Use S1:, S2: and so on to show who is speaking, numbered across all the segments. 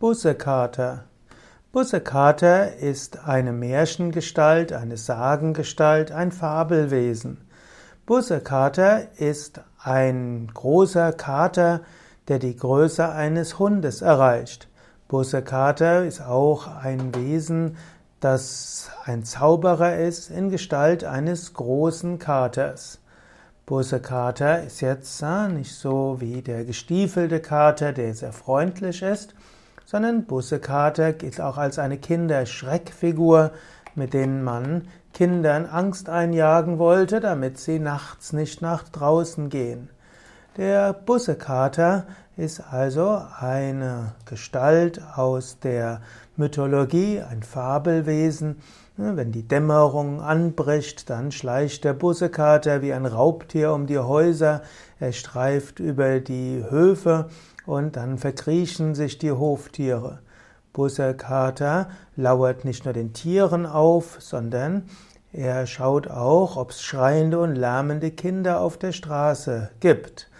S1: Bussekater. Bussekater ist eine Märchengestalt, eine Sagengestalt, ein Fabelwesen. Bussekater ist ein großer Kater, der die Größe eines Hundes erreicht. Bussekater ist auch ein Wesen, das ein Zauberer ist in Gestalt eines großen Katers. Bussekater ist jetzt äh, nicht so wie der gestiefelte Kater, der sehr freundlich ist, sondern Bussekater gilt auch als eine Kinderschreckfigur, mit denen man Kindern Angst einjagen wollte, damit sie nachts nicht nach draußen gehen. Der Bussekater ist also eine Gestalt aus der Mythologie, ein Fabelwesen. Wenn die Dämmerung anbricht, dann schleicht der Bussekater wie ein Raubtier um die Häuser, er streift über die Höfe und dann verkriechen sich die Hoftiere. Bussekater lauert nicht nur den Tieren auf, sondern er schaut auch, ob es schreiende und lärmende Kinder auf der Straße gibt.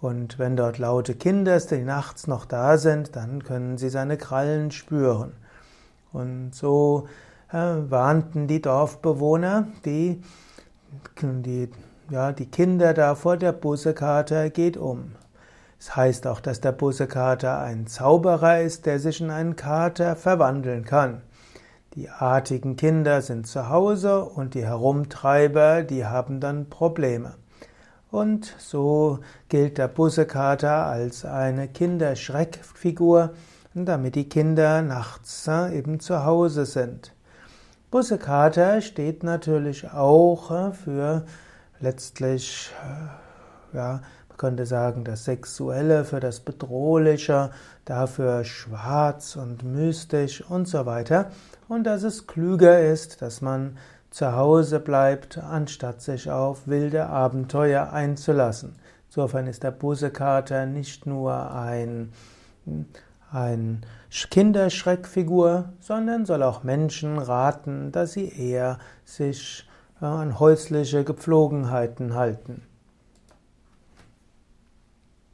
S1: Und wenn dort laute Kinder, die nachts noch da sind, dann können sie seine Krallen spüren. Und so äh, warnten die Dorfbewohner die, die, ja, die Kinder da vor der Bussekater geht um. Es heißt auch, dass der Bussekater ein Zauberer ist, der sich in einen Kater verwandeln kann. Die artigen Kinder sind zu Hause und die Herumtreiber, die haben dann Probleme. Und so gilt der Bussekater als eine Kinderschreckfigur, damit die Kinder nachts äh, eben zu Hause sind. Bussekater steht natürlich auch äh, für letztlich, äh, ja, könnte sagen, das Sexuelle, für das Bedrohliche, dafür schwarz und mystisch und so weiter. Und dass es klüger ist, dass man zu Hause bleibt, anstatt sich auf wilde Abenteuer einzulassen. Insofern ist der Busekater nicht nur ein, ein Kinderschreckfigur, sondern soll auch Menschen raten, dass sie eher sich an häusliche Gepflogenheiten halten.